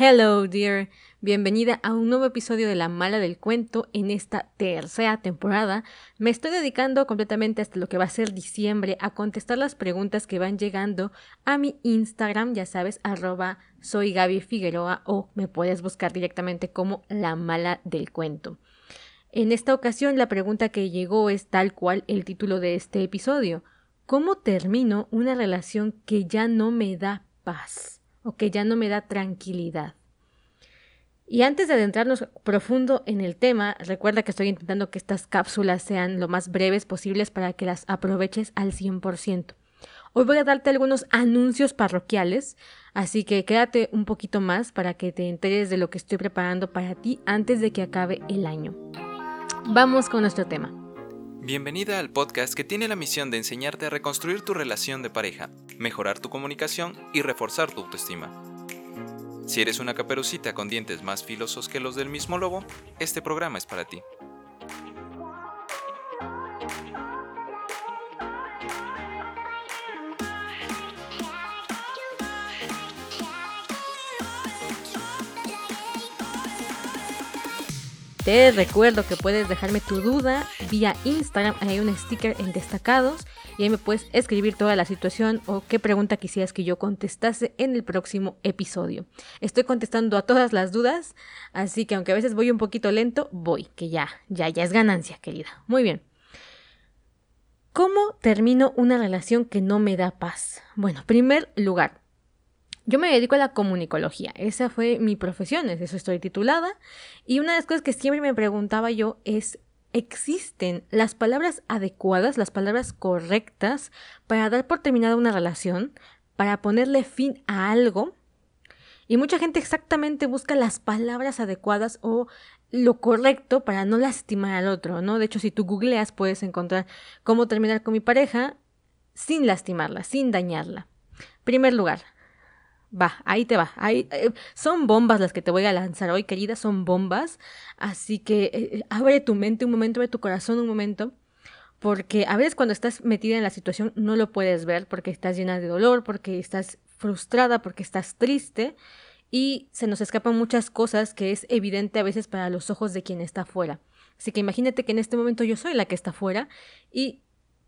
Hello, dear. Bienvenida a un nuevo episodio de La Mala del Cuento en esta tercera temporada. Me estoy dedicando completamente hasta lo que va a ser diciembre a contestar las preguntas que van llegando a mi Instagram, ya sabes, arroba soy Gaby Figueroa o me puedes buscar directamente como La Mala del Cuento. En esta ocasión la pregunta que llegó es tal cual el título de este episodio. ¿Cómo termino una relación que ya no me da paz? O que ya no me da tranquilidad. Y antes de adentrarnos profundo en el tema, recuerda que estoy intentando que estas cápsulas sean lo más breves posibles para que las aproveches al 100%. Hoy voy a darte algunos anuncios parroquiales, así que quédate un poquito más para que te enteres de lo que estoy preparando para ti antes de que acabe el año. Vamos con nuestro tema. Bienvenida al podcast que tiene la misión de enseñarte a reconstruir tu relación de pareja, mejorar tu comunicación y reforzar tu autoestima. Si eres una caperucita con dientes más filosos que los del mismo lobo, este programa es para ti. Te recuerdo que puedes dejarme tu duda vía Instagram, hay un sticker en destacados y ahí me puedes escribir toda la situación o qué pregunta quisieras que yo contestase en el próximo episodio. Estoy contestando a todas las dudas, así que aunque a veces voy un poquito lento, voy, que ya, ya, ya es ganancia, querida. Muy bien. ¿Cómo termino una relación que no me da paz? Bueno, primer lugar, yo me dedico a la comunicología, esa fue mi profesión, eso estoy titulada. Y una de las cosas que siempre me preguntaba yo es, ¿existen las palabras adecuadas, las palabras correctas para dar por terminada una relación, para ponerle fin a algo? Y mucha gente exactamente busca las palabras adecuadas o lo correcto para no lastimar al otro, ¿no? De hecho, si tú googleas puedes encontrar cómo terminar con mi pareja sin lastimarla, sin dañarla. Primer lugar, Va, ahí te va. Eh, son bombas las que te voy a lanzar hoy, querida, son bombas. Así que eh, eh, abre tu mente un momento, abre tu corazón un momento. Porque a veces cuando estás metida en la situación no lo puedes ver porque estás llena de dolor, porque estás frustrada, porque estás triste y se nos escapan muchas cosas que es evidente a veces para los ojos de quien está afuera. Así que imagínate que en este momento yo soy la que está afuera y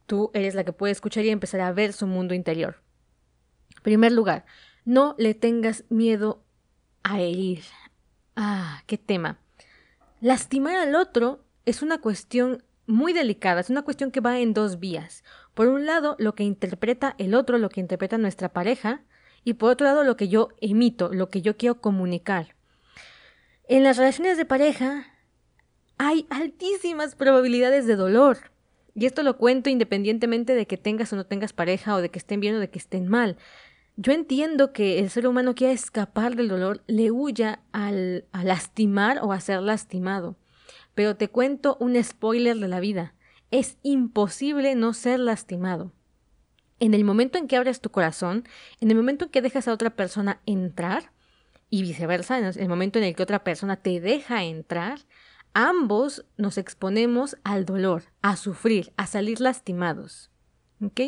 tú eres la que puede escuchar y empezar a ver su mundo interior. primer lugar, no le tengas miedo a herir. Ah, qué tema. Lastimar al otro es una cuestión muy delicada, es una cuestión que va en dos vías. Por un lado, lo que interpreta el otro, lo que interpreta nuestra pareja, y por otro lado, lo que yo emito, lo que yo quiero comunicar. En las relaciones de pareja hay altísimas probabilidades de dolor. Y esto lo cuento independientemente de que tengas o no tengas pareja o de que estén bien o de que estén mal. Yo entiendo que el ser humano quiere escapar del dolor, le huya al, lastimar o a ser lastimado. Pero te cuento un spoiler de la vida. Es imposible no ser lastimado. En el momento en que abres tu corazón, en el momento en que dejas a otra persona entrar, y viceversa, en el momento en el que otra persona te deja entrar, ambos nos exponemos al dolor, a sufrir, a salir lastimados. ¿Ok?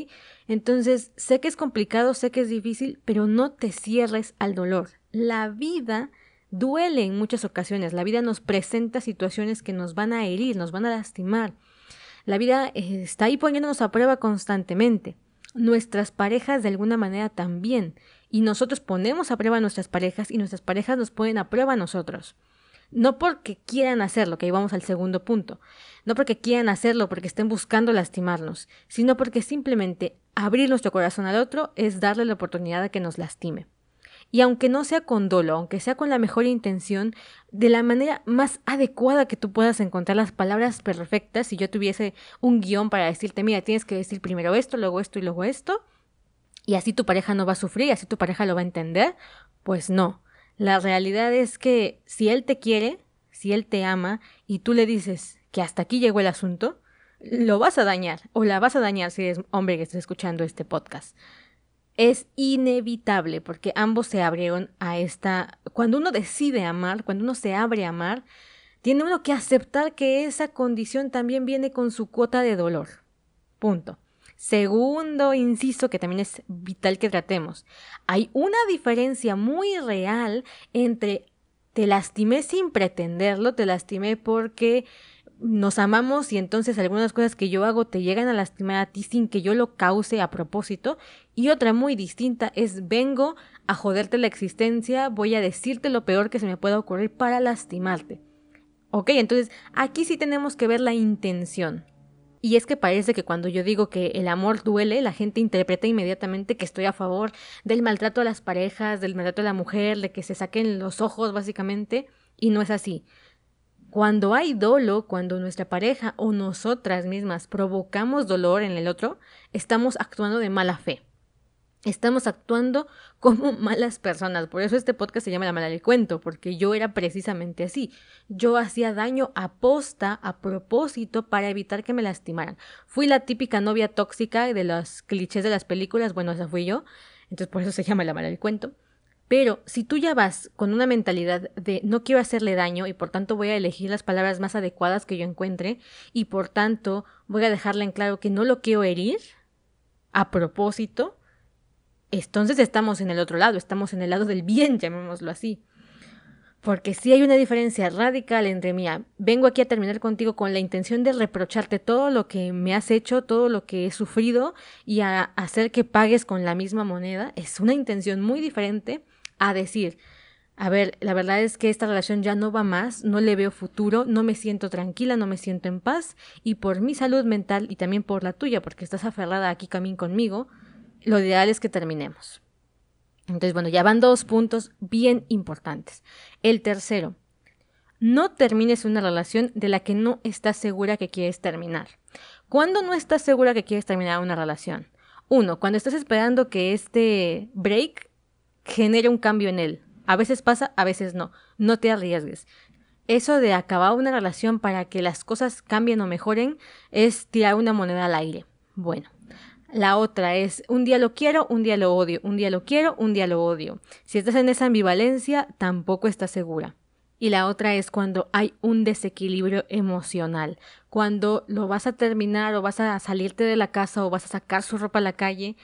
Entonces, sé que es complicado, sé que es difícil, pero no te cierres al dolor. La vida duele en muchas ocasiones. La vida nos presenta situaciones que nos van a herir, nos van a lastimar. La vida eh, está ahí poniéndonos a prueba constantemente. Nuestras parejas de alguna manera también. Y nosotros ponemos a prueba a nuestras parejas y nuestras parejas nos ponen a prueba a nosotros. No porque quieran hacerlo, que ahí vamos al segundo punto, no porque quieran hacerlo, porque estén buscando lastimarnos, sino porque simplemente abrir nuestro corazón al otro es darle la oportunidad de que nos lastime. Y aunque no sea con dolo, aunque sea con la mejor intención, de la manera más adecuada que tú puedas encontrar las palabras perfectas, si yo tuviese un guion para decirte, mira, tienes que decir primero esto, luego esto y luego esto, y así tu pareja no va a sufrir, así tu pareja lo va a entender, pues no. La realidad es que si él te quiere, si él te ama y tú le dices que hasta aquí llegó el asunto, lo vas a dañar o la vas a dañar si eres hombre que estás escuchando este podcast. Es inevitable porque ambos se abrieron a esta... Cuando uno decide amar, cuando uno se abre a amar, tiene uno que aceptar que esa condición también viene con su cuota de dolor. Punto. Segundo inciso que también es vital que tratemos. Hay una diferencia muy real entre te lastimé sin pretenderlo, te lastimé porque nos amamos y entonces algunas cosas que yo hago te llegan a lastimar a ti sin que yo lo cause a propósito. Y otra muy distinta es vengo a joderte la existencia, voy a decirte lo peor que se me pueda ocurrir para lastimarte. Ok, entonces aquí sí tenemos que ver la intención. Y es que parece que cuando yo digo que el amor duele, la gente interpreta inmediatamente que estoy a favor del maltrato a las parejas, del maltrato a la mujer, de que se saquen los ojos básicamente, y no es así. Cuando hay dolo, cuando nuestra pareja o nosotras mismas provocamos dolor en el otro, estamos actuando de mala fe. Estamos actuando como malas personas. Por eso este podcast se llama La mala del cuento, porque yo era precisamente así. Yo hacía daño a posta, a propósito, para evitar que me lastimaran. Fui la típica novia tóxica de los clichés de las películas. Bueno, esa fui yo. Entonces por eso se llama La mala del cuento. Pero si tú ya vas con una mentalidad de no quiero hacerle daño y por tanto voy a elegir las palabras más adecuadas que yo encuentre y por tanto voy a dejarle en claro que no lo quiero herir a propósito, entonces estamos en el otro lado, estamos en el lado del bien, llamémoslo así. Porque sí hay una diferencia radical entre mí. Vengo aquí a terminar contigo con la intención de reprocharte todo lo que me has hecho, todo lo que he sufrido y a hacer que pagues con la misma moneda. Es una intención muy diferente a decir, a ver, la verdad es que esta relación ya no va más, no le veo futuro, no me siento tranquila, no me siento en paz y por mi salud mental y también por la tuya, porque estás aferrada aquí camino conmigo, lo ideal es que terminemos. Entonces, bueno, ya van dos puntos bien importantes. El tercero, no termines una relación de la que no estás segura que quieres terminar. ¿Cuándo no estás segura que quieres terminar una relación? Uno, cuando estás esperando que este break genere un cambio en él. A veces pasa, a veces no. No te arriesgues. Eso de acabar una relación para que las cosas cambien o mejoren es tirar una moneda al aire. Bueno, la otra es un día lo quiero, un día lo odio, un día lo quiero, un día lo odio. Si estás en esa ambivalencia, tampoco estás segura. Y la otra es cuando hay un desequilibrio emocional, cuando lo vas a terminar o vas a salirte de la casa o vas a sacar su ropa a la calle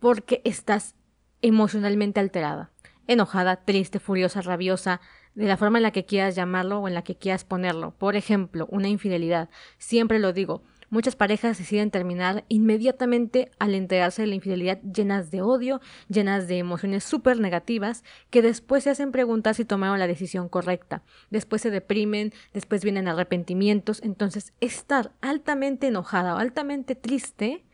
porque estás emocionalmente alterada, enojada, triste, furiosa, rabiosa, de la forma en la que quieras llamarlo o en la que quieras ponerlo. Por ejemplo, una infidelidad. Siempre lo digo, Muchas parejas deciden terminar inmediatamente al enterarse de la infidelidad llenas de odio, llenas de emociones súper negativas, que después se hacen preguntar si tomaron la decisión correcta. Después se deprimen, después vienen arrepentimientos. Entonces, estar altamente enojada o altamente triste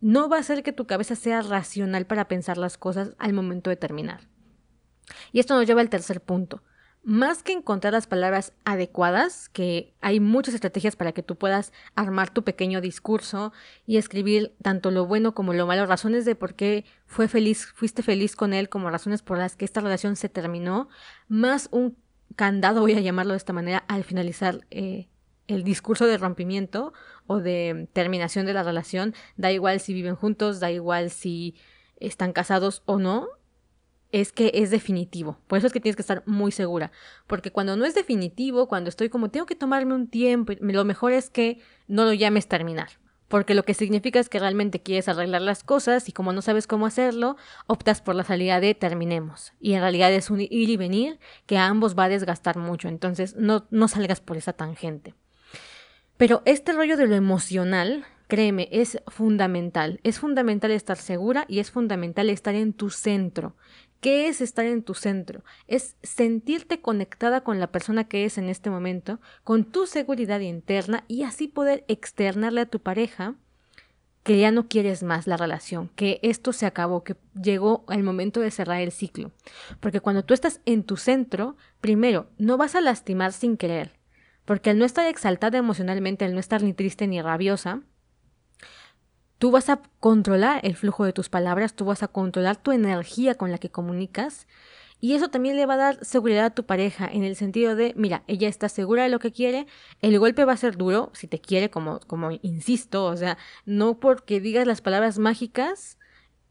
no va a hacer que tu cabeza sea racional para pensar las cosas al momento de terminar. Y esto nos lleva al tercer punto más que encontrar las palabras adecuadas, que hay muchas estrategias para que tú puedas armar tu pequeño discurso y escribir tanto lo bueno como lo malo, razones de por qué fue feliz, fuiste feliz con él, como razones por las que esta relación se terminó, más un candado, voy a llamarlo de esta manera, al finalizar eh, el discurso de rompimiento o de terminación de la relación, da igual si viven juntos, da igual si están casados o no, es que es definitivo. Por eso es que tienes que estar muy segura. Porque cuando no es definitivo, cuando estoy como tengo que tomarme un tiempo, lo mejor es que no lo llames terminar. Porque lo que significa es que realmente quieres arreglar las cosas y como no sabes cómo hacerlo, optas por la salida de terminemos. Y en realidad es un ir y venir que a ambos va a desgastar mucho. Entonces no, no salgas por esa tangente. Pero este rollo de lo emocional Créeme, es fundamental. Es fundamental estar segura y es fundamental estar en tu centro. ¿Qué es estar en tu centro? Es sentirte conectada con la persona que es en este momento, con tu seguridad interna y así poder externarle a tu pareja que ya no quieres más la relación, que esto se acabó, que llegó el momento de cerrar el ciclo. Porque cuando tú estás en tu centro, primero, no vas a lastimar sin querer, porque al no estar exaltada emocionalmente, al no estar ni triste ni rabiosa, Tú vas a controlar el flujo de tus palabras, tú vas a controlar tu energía con la que comunicas y eso también le va a dar seguridad a tu pareja en el sentido de, mira, ella está segura de lo que quiere, el golpe va a ser duro si te quiere, como, como insisto, o sea, no porque digas las palabras mágicas,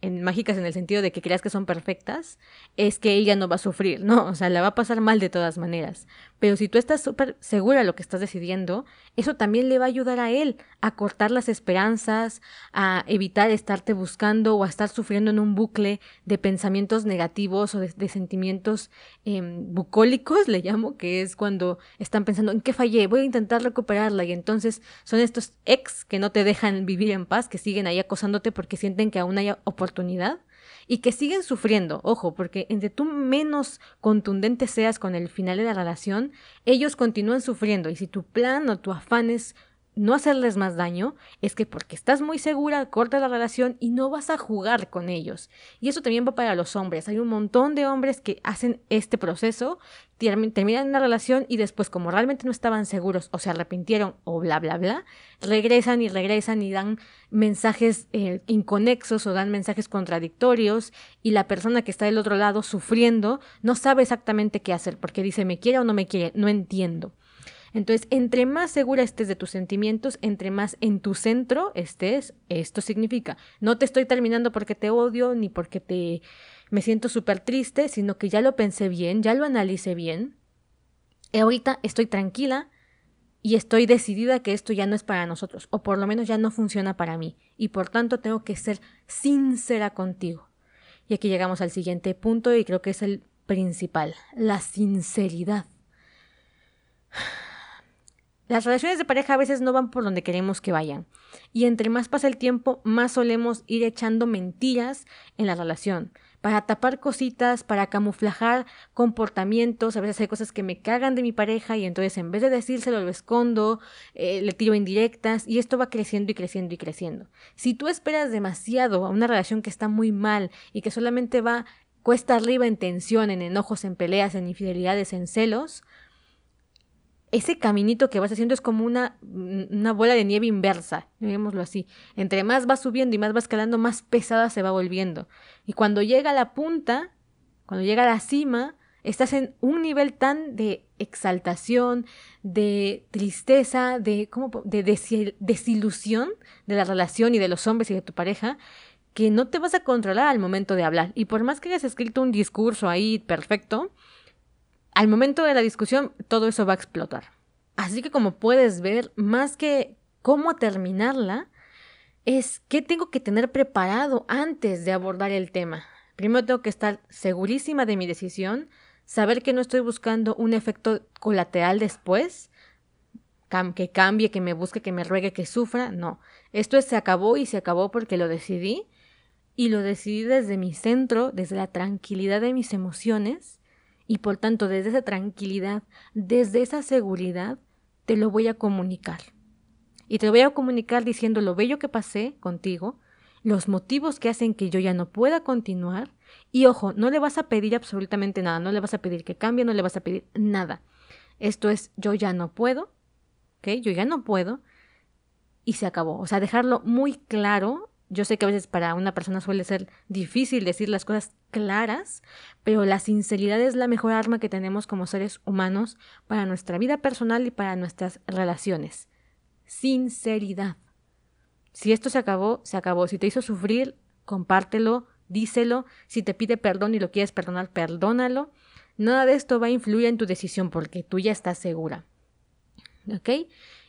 en, mágicas en el sentido de que creas que son perfectas, es que ella no va a sufrir, no, o sea, la va a pasar mal de todas maneras. Pero si tú estás súper segura de lo que estás decidiendo, eso también le va a ayudar a él a cortar las esperanzas, a evitar estarte buscando o a estar sufriendo en un bucle de pensamientos negativos o de, sentimientos em, bucólicos, le llamo, que es cuando están pensando en qué fallé, voy a intentar recuperarla. Y entonces son estos ex que no te dejan vivir en paz, que siguen ahí acosándote porque sienten que aún hay oportunidad y que siguen sufriendo, ojo, porque entre tú menos contundente seas con el final de la relación, ellos continúan sufriendo y si tu plan o tu afán es no hacerles más daño, es que porque estás muy segura, corta la relación y no vas a jugar con ellos. Y eso también va para los hombres. Hay un montón de hombres que hacen este proceso, terminan una relación y después, como realmente no estaban seguros o se arrepintieron o bla, bla, bla, regresan y regresan y dan mensajes eh, inconexos o dan mensajes contradictorios y la persona que está del otro lado sufriendo no sabe exactamente qué hacer porque dice me quiere o no me quiere, no entiendo. Entonces, entre más segura estés de tus sentimientos, entre más en tu centro estés, esto significa, no te estoy terminando porque te odio ni porque te me siento súper triste, sino que ya lo pensé bien, ya lo analicé bien. Y ahorita estoy tranquila y estoy decidida que esto ya no es para nosotros, o por lo menos ya no funciona para mí, y por tanto tengo que ser sincera contigo. Y aquí llegamos al siguiente punto y creo que es el principal, la sinceridad. Las relaciones de pareja a veces no van por donde queremos que vayan. Y entre más pasa el tiempo, más solemos ir echando mentiras en la relación. Para tapar cositas, para camuflajar comportamientos. A veces hay cosas que me cagan de mi pareja y entonces en vez de decírselo lo escondo, eh, le tiro indirectas y esto va creciendo y creciendo y creciendo. Si tú esperas demasiado a una relación que está muy mal y que solamente va cuesta arriba en tensión, en enojos, en peleas, en infidelidades, en celos, ese caminito que vas haciendo es como una, una bola de nieve inversa, digámoslo así. Entre más vas subiendo y más vas escalando, más pesada se va volviendo. Y cuando llega a la punta, cuando llega a la cima, estás en un nivel tan de exaltación, de tristeza, de, ¿cómo? de desilusión de la relación y de los hombres y de tu pareja, que no te vas a controlar al momento de hablar. Y por más que hayas escrito un discurso ahí perfecto, al momento de la discusión todo eso va a explotar. Así que como puedes ver, más que cómo terminarla, es qué tengo que tener preparado antes de abordar el tema. Primero tengo que estar segurísima de mi decisión, saber que no estoy buscando un efecto colateral después, que cambie, que me busque, que me ruegue, que sufra. No, esto se acabó y se acabó porque lo decidí y lo decidí desde mi centro, desde la tranquilidad de mis emociones y por tanto, desde esa tranquilidad, desde esa seguridad, te lo voy a comunicar. Y te lo voy a comunicar diciendo lo bello que pasé contigo, los motivos que hacen que yo ya no pueda continuar. Y ojo, no le vas a pedir absolutamente nada, no le vas a pedir que cambie, no le vas a pedir nada. Esto es yo ya no puedo, ¿ok? Yo ya no puedo. Y se acabó. O sea, dejarlo muy claro yo sé que a veces para una persona suele ser difícil decir las cosas claras, pero la sinceridad es la mejor arma que tenemos como seres humanos para nuestra vida personal y para nuestras relaciones. Sinceridad. Si esto se acabó, se acabó. Si te hizo sufrir, compártelo, díselo. Si te pide perdón y lo quieres perdonar, perdónalo. Nada de esto va a influir en tu decisión porque tú ya estás segura. ¿Ok?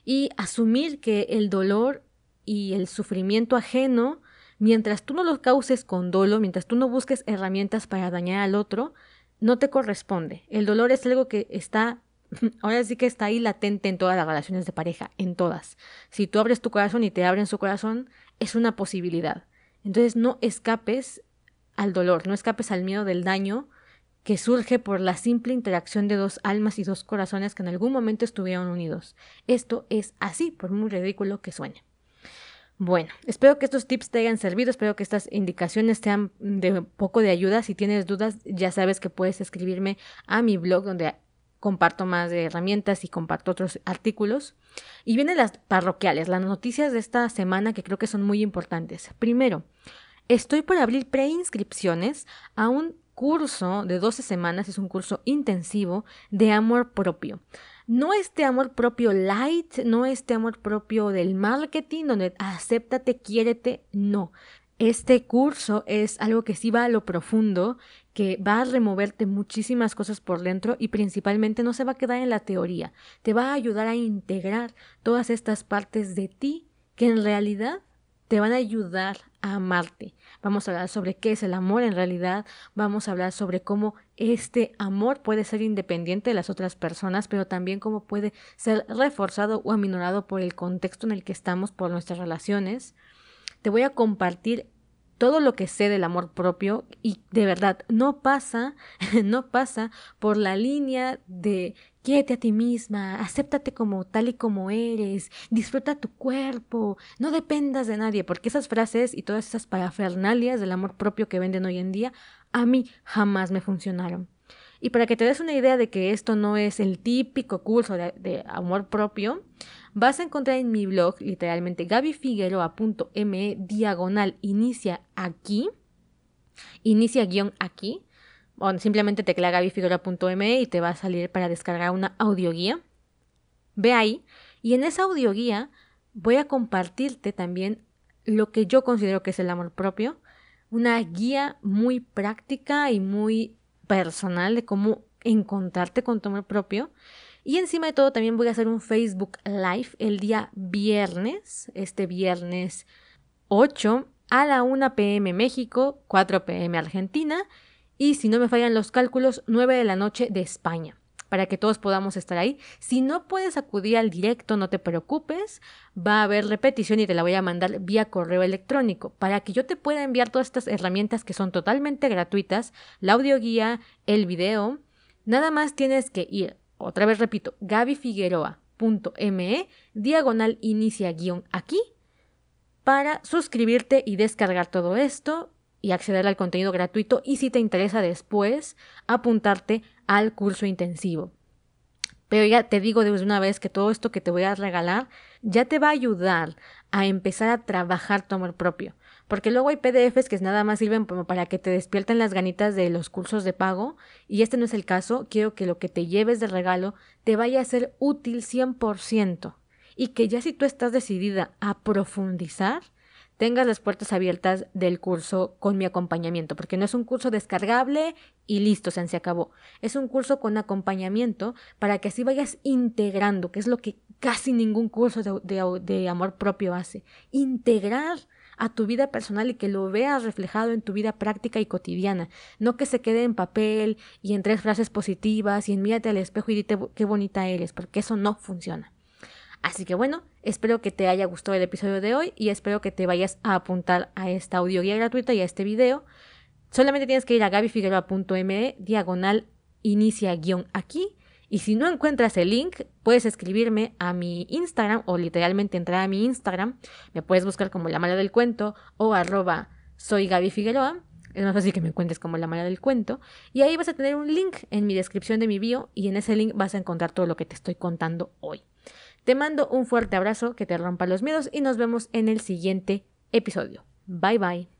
Y asumir que el dolor y el sufrimiento ajeno, mientras tú no lo causes con dolo, mientras tú no busques herramientas para dañar al otro, no te corresponde. El dolor es algo que está, ahora sí que está ahí latente en todas las relaciones de pareja, en todas. Si tú abres tu corazón y te abren su corazón, es una posibilidad. Entonces no escapes al dolor, no escapes al miedo del daño que surge por la simple interacción de dos almas y dos corazones que en algún momento estuvieron unidos. Esto es así, por muy ridículo que suene. Bueno, espero que estos tips te hayan servido, espero que estas indicaciones sean de poco de ayuda. Si tienes dudas, ya sabes que puedes escribirme a mi blog donde comparto más de herramientas y comparto otros artículos. Y vienen las parroquiales, las noticias de esta semana que creo que son muy importantes. Primero, estoy por abrir preinscripciones a un curso de 12 semanas, es un curso intensivo de amor propio. No este amor propio light, no este amor propio del marketing, donde acéptate, quiérete, no. Este curso es algo que sí va a lo profundo, que va a removerte muchísimas cosas por dentro y principalmente no se va a quedar en la teoría, te va a ayudar a integrar todas estas partes de ti que en realidad te van a ayudar a amarte. Vamos a hablar sobre qué es el amor en realidad, vamos a hablar sobre cómo este amor puede ser independiente de las otras personas, pero también cómo puede ser reforzado o aminorado por el contexto en el que estamos, por nuestras relaciones. Te voy a compartir todo lo que sé del amor propio y de verdad no pasa, no pasa por la línea de quiete a ti misma, acéptate como tal y como eres, disfruta tu cuerpo, no dependas de nadie, porque esas frases y todas esas parafernalias del amor propio que venden hoy en día a mí jamás me funcionaron. Y para que te des una idea de que esto no es el típico curso de, amor propio, vas a encontrar en mi blog, literalmente, gabifigueroa.me diagonal inicia aquí, inicia guion aquí, o simplemente teclea gabifigueroa.me y te va a salir para descargar una audioguía. Ve ahí, y en esa audioguía voy a compartirte también lo que yo considero que es el amor propio, una guía muy práctica y muy personal de cómo encontrarte con tu amor propio. Y encima de todo también voy a hacer un Facebook Live el día viernes, este viernes 8 a la 1 pm México, 4 pm Argentina y si no me fallan los cálculos, 9 de la noche de España para que todos podamos estar ahí. Si no puedes acudir al directo, no te preocupes, va a haber repetición y te la voy a mandar vía correo electrónico para que yo te pueda enviar todas estas herramientas que son totalmente gratuitas, la audioguía, el video. Nada más tienes que ir, otra vez repito, gabifigueroa.me, diagonal inicia guion aquí, para suscribirte y descargar todo esto y acceder al contenido gratuito y si te interesa después apuntarte al curso intensivo. Pero ya te digo desde una vez que todo esto que te voy a regalar ya te va a ayudar a empezar a trabajar tu amor propio. Porque luego hay PDFs que nada más sirven como para que te despierten las ganitas de los cursos de pago. Y este no es el caso. Quiero que lo que te lleves de regalo te vaya a ser útil 100%. Y que ya si tú estás decidida a profundizar, tengas las puertas abiertas del curso con mi acompañamiento, porque no es un curso descargable y listo, se, acabó. Es un curso con acompañamiento para que así vayas integrando, que es lo que casi ningún curso de, de amor propio hace. Integrar a tu vida personal y que lo veas reflejado en tu vida práctica y cotidiana, no que se quede en papel y en tres frases positivas y en mírate al espejo y dite qué bonita eres, porque eso no funciona. Así que bueno, espero que te haya gustado el episodio de hoy y espero que te vayas a apuntar a esta audioguía gratuita y a este video. Solamente tienes que ir a gabifigueroa.me diagonal inicia guion aquí. Y si no encuentras el link, puedes escribirme a mi Instagram o literalmente entrar a mi Instagram. Me puedes buscar como la mala del cuento o arroba soy Gaby Figueroa. Es más fácil que me encuentres como la mala del cuento. Y ahí vas a tener un link en mi descripción de mi bio y en ese link vas a encontrar todo lo que te estoy contando hoy. Te mando un fuerte abrazo, que te rompa los miedos y nos vemos en el siguiente episodio. Bye bye.